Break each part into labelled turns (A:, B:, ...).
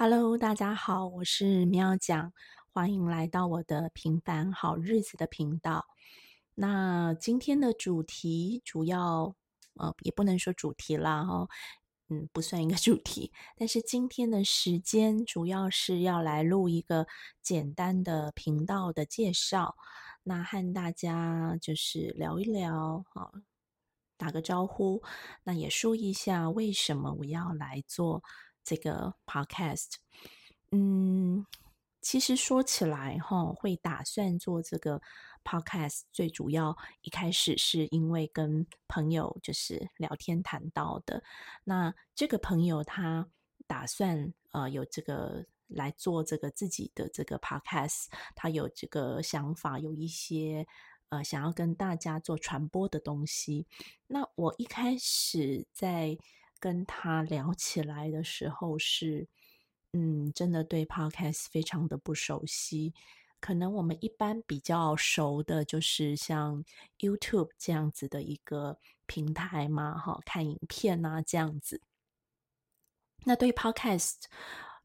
A: Hello，大家好，我是喵讲，欢迎来到我的平凡好日子的频道。那今天的主题主要，呃，也不能说主题啦，哈，嗯，不算一个主题。但是今天的时间主要是要来录一个简单的频道的介绍，那和大家就是聊一聊，哈，打个招呼，那也说一下为什么我要来做。这个 podcast，嗯，其实说起来哈，会打算做这个 podcast，最主要一开始是因为跟朋友就是聊天谈到的。那这个朋友他打算呃有这个来做这个自己的这个 podcast，他有这个想法，有一些呃想要跟大家做传播的东西。那我一开始在。跟他聊起来的时候是，嗯，真的对 Podcast 非常的不熟悉。可能我们一般比较熟的就是像 YouTube 这样子的一个平台嘛，哈，看影片啊这样子。那对 Podcast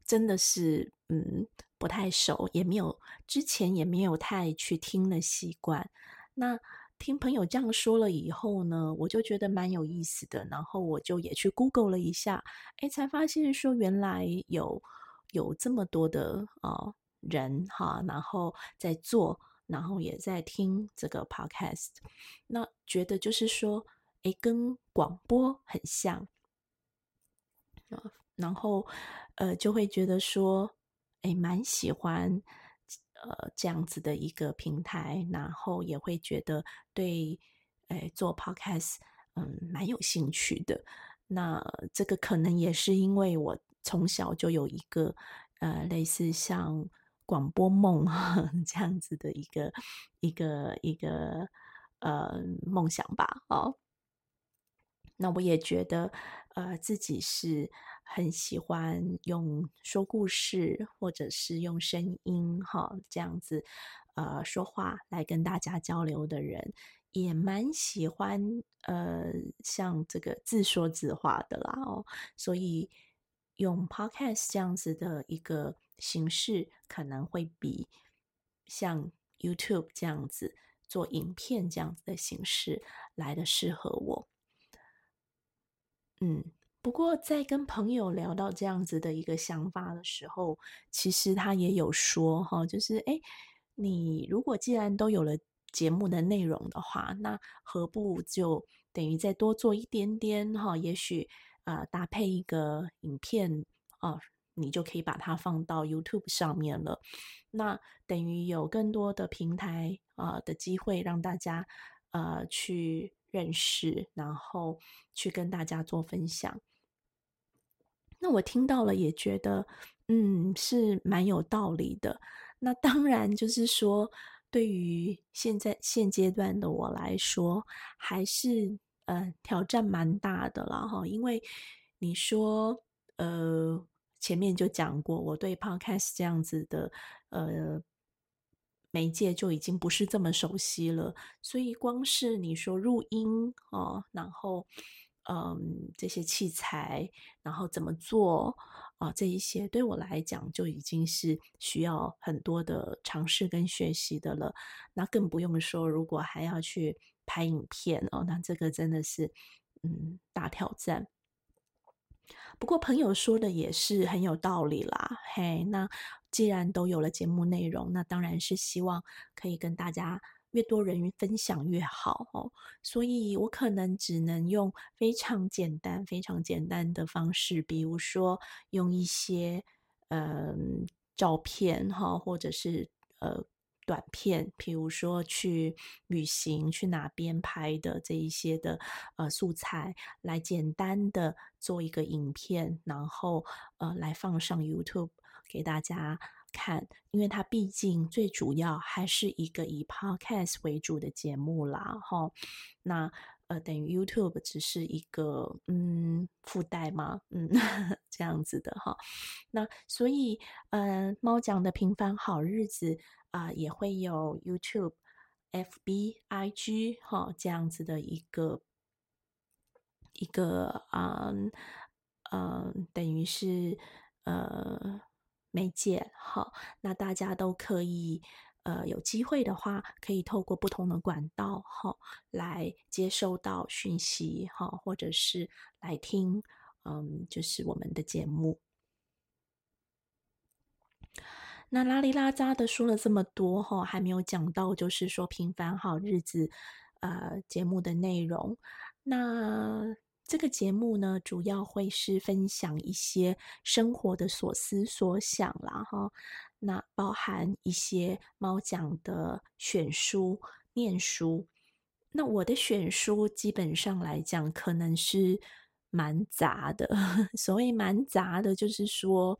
A: 真的是，嗯，不太熟，也没有之前也没有太去听的习惯。那听朋友这样说了以后呢，我就觉得蛮有意思的，然后我就也去 Google 了一下，哎，才发现说原来有有这么多的啊人哈，然后在做，然后也在听这个 Podcast，那觉得就是说，哎，跟广播很像，然后呃就会觉得说，哎，蛮喜欢。呃，这样子的一个平台，然后也会觉得对，哎，做 podcast，嗯，蛮有兴趣的。那这个可能也是因为我从小就有一个呃，类似像广播梦 这样子的一个一个一个呃梦想吧。哦，那我也觉得呃，自己是。很喜欢用说故事，或者是用声音哈这样子呃说话来跟大家交流的人，也蛮喜欢呃像这个自说自话的啦哦，所以用 podcast 这样子的一个形式，可能会比像 YouTube 这样子做影片这样子的形式来的适合我，嗯。不过，在跟朋友聊到这样子的一个想法的时候，其实他也有说哈，就是哎，你如果既然都有了节目的内容的话，那何不就等于再多做一点点哈？也许啊，搭配一个影片啊，你就可以把它放到 YouTube 上面了。那等于有更多的平台啊的机会，让大家呃去认识，然后去跟大家做分享。那我听到了，也觉得，嗯，是蛮有道理的。那当然就是说，对于现在现阶段的我来说，还是呃挑战蛮大的了哈。因为你说，呃，前面就讲过，我对 Podcast 这样子的呃媒介就已经不是这么熟悉了，所以光是你说录音哦，然后。嗯，这些器材，然后怎么做啊？这一些对我来讲就已经是需要很多的尝试跟学习的了。那更不用说，如果还要去拍影片哦，那这个真的是嗯大挑战。不过朋友说的也是很有道理啦。嘿，那既然都有了节目内容，那当然是希望可以跟大家。越多人分享越好哦，所以我可能只能用非常简单、非常简单的方式，比如说用一些嗯照片哈，或者是呃短片，比如说去旅行去哪边拍的这一些的呃素材，来简单的做一个影片，然后呃来放上 YouTube 给大家。看，因为它毕竟最主要还是一个以 podcast 为主的节目啦，哈。那呃，等于 YouTube 只是一个嗯附带嘛，嗯 这样子的哈。那所以呃，猫讲的平凡好日子啊，也会有 YouTube、FB、IG 哈这样子的一个一个啊嗯等于是。呃媒介，好，那大家都可以。呃，有机会的话，可以透过不同的管道，哈，来接收到讯息，哈，或者是来听，嗯，就是我们的节目。那拉里拉扎的说了这么多，哈，还没有讲到，就是说平凡好日子，呃，节目的内容。那这个节目呢，主要会是分享一些生活的所思所想啦，哈。那包含一些猫讲的选书、念书。那我的选书基本上来讲，可能是蛮杂的。所谓蛮杂的，就是说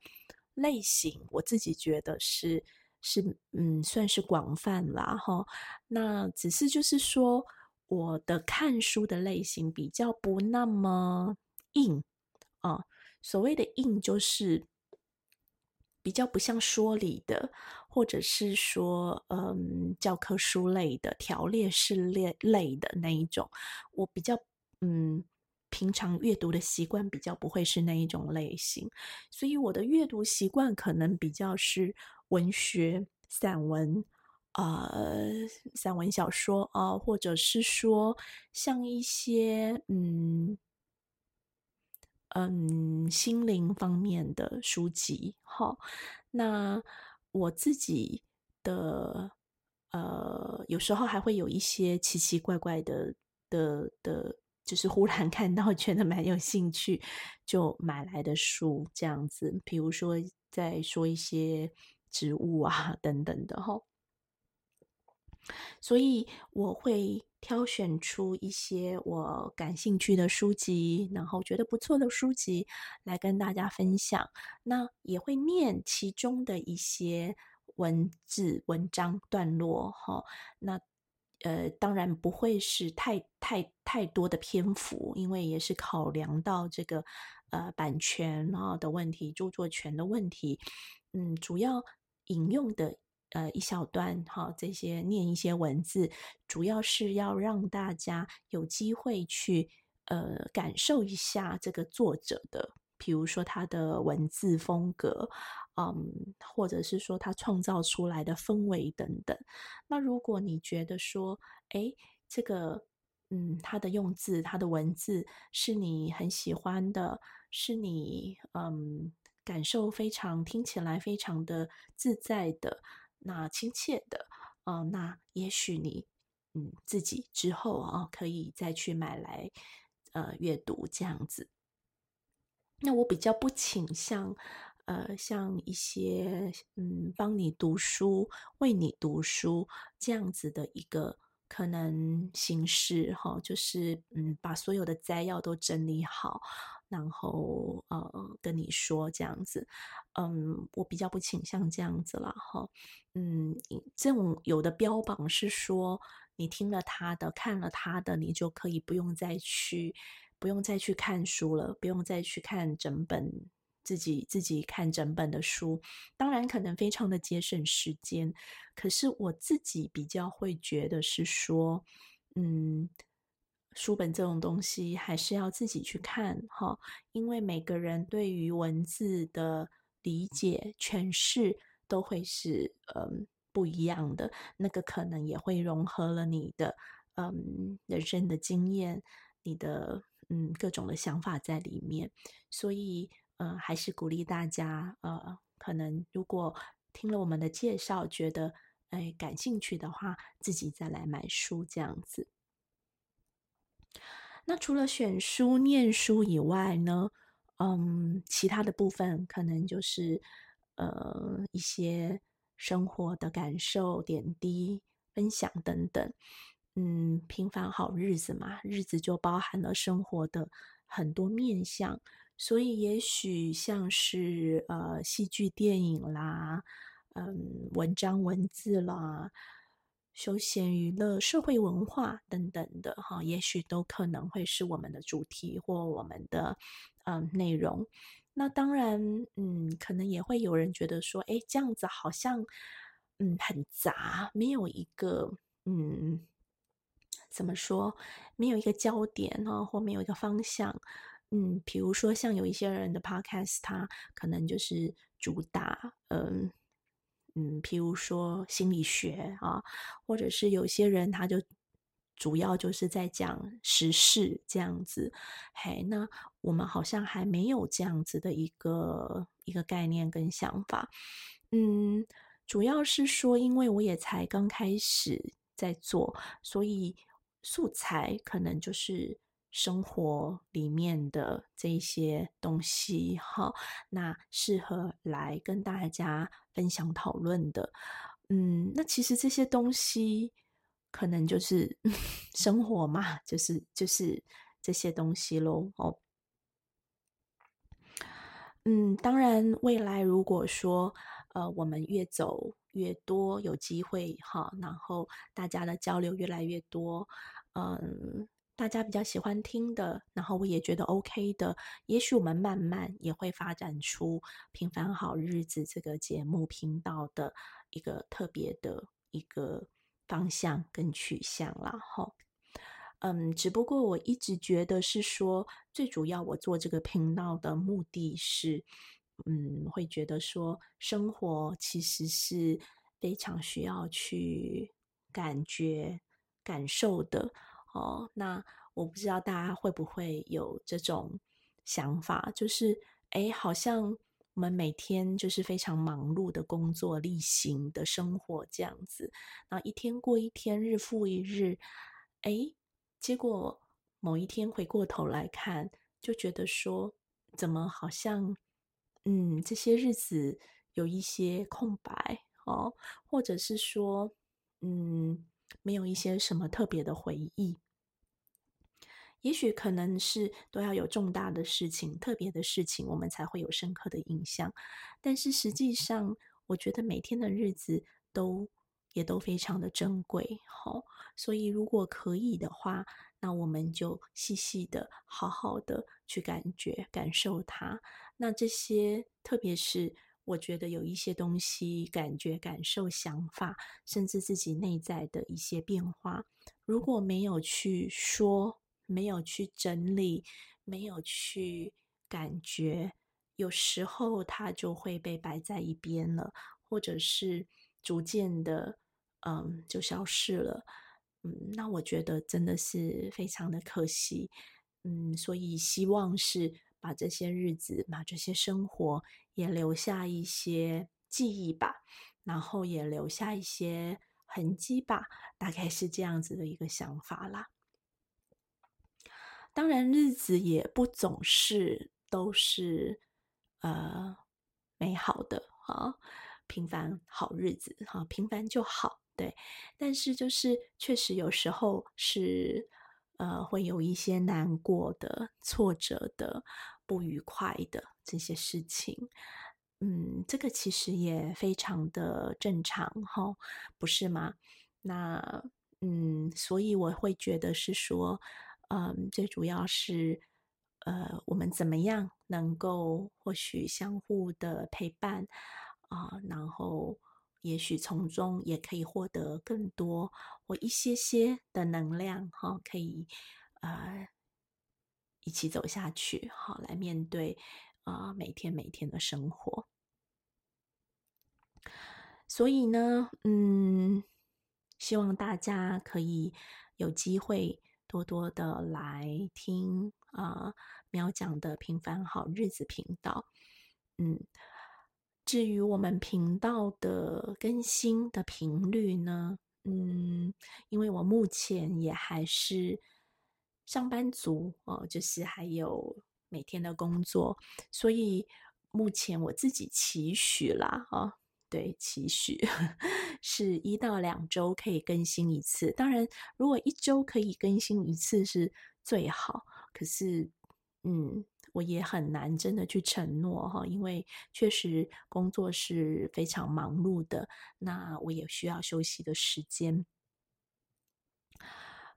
A: 类型，我自己觉得是是嗯，算是广泛啦哈。那只是就是说，我的看书的类型比较不那么硬啊。所谓的硬，就是。比较不像说理的，或者是说，嗯，教科书类的、条列式类类的那一种，我比较，嗯，平常阅读的习惯比较不会是那一种类型，所以我的阅读习惯可能比较是文学、散文，呃，散文小说啊，或者是说像一些，嗯。嗯，心灵方面的书籍，哈，那我自己的呃，有时候还会有一些奇奇怪怪的的的，就是忽然 看到觉得蛮有兴趣，就买来的书这样子，比如说在说一些植物啊等等的，哈，所以我会。挑选出一些我感兴趣的书籍，然后觉得不错的书籍来跟大家分享。那也会念其中的一些文字、文章段落，哈。那呃，当然不会是太太太多的篇幅，因为也是考量到这个呃版权啊的问题、著作权的问题。嗯，主要引用的。呃，一小段哈，这些念一些文字，主要是要让大家有机会去呃感受一下这个作者的，比如说他的文字风格，嗯，或者是说他创造出来的氛围等等。那如果你觉得说，哎，这个嗯，他的用字，他的文字是你很喜欢的，是你嗯感受非常听起来非常的自在的。那亲切的，哦，那也许你，嗯，自己之后啊，可以再去买来，呃，阅读这样子。那我比较不倾向，呃，像一些，嗯，帮你读书、为你读书这样子的一个可能形式，哈，就是，嗯，把所有的摘要都整理好。然后呃跟你说这样子，嗯，我比较不倾向这样子了哈，嗯，这种有的标榜是说你听了他的看了他的，你就可以不用再去不用再去看书了，不用再去看整本自己自己看整本的书，当然可能非常的节省时间，可是我自己比较会觉得是说，嗯。书本这种东西还是要自己去看哈，因为每个人对于文字的理解诠释都会是嗯不一样的，那个可能也会融合了你的嗯人生的经验，你的嗯各种的想法在里面，所以呃还是鼓励大家呃可能如果听了我们的介绍觉得哎感兴趣的话，自己再来买书这样子。那除了选书、念书以外呢？嗯，其他的部分可能就是呃一些生活的感受、点滴分享等等。嗯，平凡好日子嘛，日子就包含了生活的很多面向，所以也许像是呃戏剧、电影啦，嗯，文章、文字啦。休闲娱乐、社会文化等等的哈，也许都可能会是我们的主题或我们的嗯内容。那当然，嗯，可能也会有人觉得说，哎，这样子好像嗯很杂，没有一个嗯怎么说，没有一个焦点哈，或没有一个方向。嗯，比如说像有一些人的 podcast，他可能就是主打，嗯嗯，譬如说心理学啊，或者是有些人他就主要就是在讲时事这样子。嘿，那我们好像还没有这样子的一个一个概念跟想法。嗯，主要是说，因为我也才刚开始在做，所以素材可能就是。生活里面的这些东西，哈，那适合来跟大家分享讨论的。嗯，那其实这些东西可能就是 生活嘛，就是就是这些东西喽。哦，嗯，当然，未来如果说呃，我们越走越多，有机会哈，然后大家的交流越来越多，嗯。大家比较喜欢听的，然后我也觉得 OK 的，也许我们慢慢也会发展出《平凡好日子》这个节目频道的一个特别的一个方向跟取向啦。哈。嗯，只不过我一直觉得是说，最主要我做这个频道的目的是，嗯，会觉得说，生活其实是非常需要去感觉、感受的。哦，那我不知道大家会不会有这种想法，就是哎，好像我们每天就是非常忙碌的工作、例行的生活这样子，那一天过一天，日复一日，哎，结果某一天回过头来看，就觉得说，怎么好像，嗯，这些日子有一些空白哦，或者是说，嗯，没有一些什么特别的回忆。也许可能是都要有重大的事情、特别的事情，我们才会有深刻的印象。但是实际上，我觉得每天的日子都也都非常的珍贵，好。所以如果可以的话，那我们就细细的、好好的去感觉、感受它。那这些，特别是我觉得有一些东西，感觉、感受、想法，甚至自己内在的一些变化，如果没有去说。没有去整理，没有去感觉，有时候它就会被摆在一边了，或者是逐渐的，嗯，就消失了。嗯，那我觉得真的是非常的可惜。嗯，所以希望是把这些日子，把这些生活也留下一些记忆吧，然后也留下一些痕迹吧，大概是这样子的一个想法啦。当然，日子也不总是都是呃美好的啊，平凡好日子哈，平凡就好对。但是就是确实有时候是呃会有一些难过的、挫折的、不愉快的这些事情，嗯，这个其实也非常的正常哈，不是吗？那嗯，所以我会觉得是说。嗯，最主要是，呃，我们怎么样能够或许相互的陪伴啊，然后也许从中也可以获得更多或一些些的能量哈，可以呃一起走下去，好来面对啊每天每天的生活。所以呢，嗯，希望大家可以有机会。多多的来听啊，喵讲的平凡好日子频道。嗯，至于我们频道的更新的频率呢，嗯，因为我目前也还是上班族哦，就是还有每天的工作，所以目前我自己期许啦，啊。对，期许是一到两周可以更新一次。当然，如果一周可以更新一次是最好。可是，嗯，我也很难真的去承诺哈，因为确实工作是非常忙碌的，那我也需要休息的时间。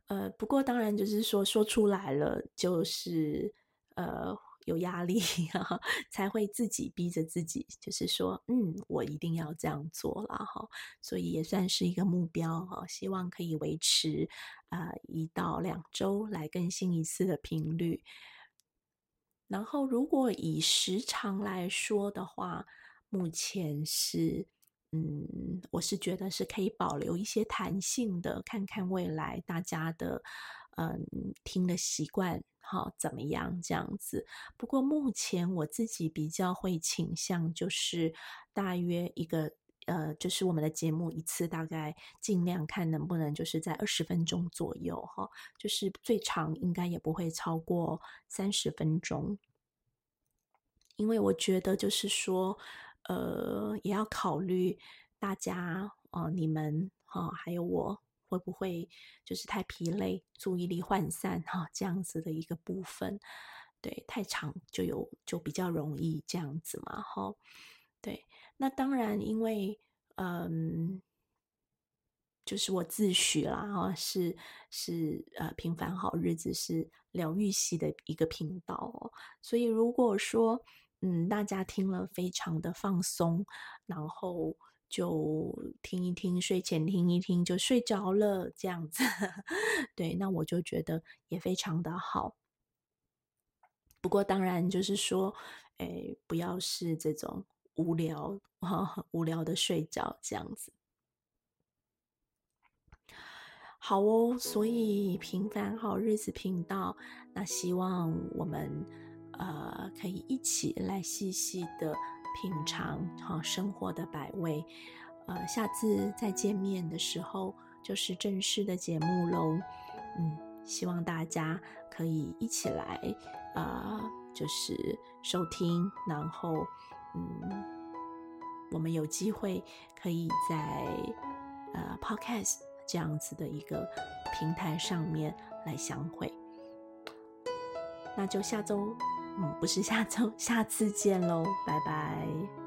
A: 呃，不过当然就是说说出来了，就是呃。有压力，才会自己逼着自己，就是说，嗯，我一定要这样做了哈，所以也算是一个目标哈，希望可以维持啊一到两周来更新一次的频率。然后，如果以时长来说的话，目前是，嗯，我是觉得是可以保留一些弹性的，看看未来大家的，嗯，听的习惯，好怎么样这样子。不过目前我自己比较会倾向就是大约一个。呃，就是我们的节目一次大概尽量看能不能就是在二十分钟左右哈，就是最长应该也不会超过三十分钟，因为我觉得就是说，呃，也要考虑大家哦，你们哈，还有我会不会就是太疲累、注意力涣散哈这样子的一个部分，对，太长就有就比较容易这样子嘛哈，对。那当然，因为嗯，就是我自诩啦，哈，是是呃，平凡好日子是疗愈系的一个频道哦，所以如果说嗯，大家听了非常的放松，然后就听一听，睡前听一听就睡着了这样子，对，那我就觉得也非常的好。不过当然就是说，哎，不要是这种。无聊啊，无聊的睡觉这样子，好哦。所以平凡好日子频道，那希望我们呃可以一起来细细的品尝好生活的百味。呃，下次再见面的时候就是正式的节目喽。嗯，希望大家可以一起来啊，就是收听，然后。嗯，我们有机会可以在呃 Podcast 这样子的一个平台上面来相会，那就下周，嗯，不是下周，下次见喽，拜拜。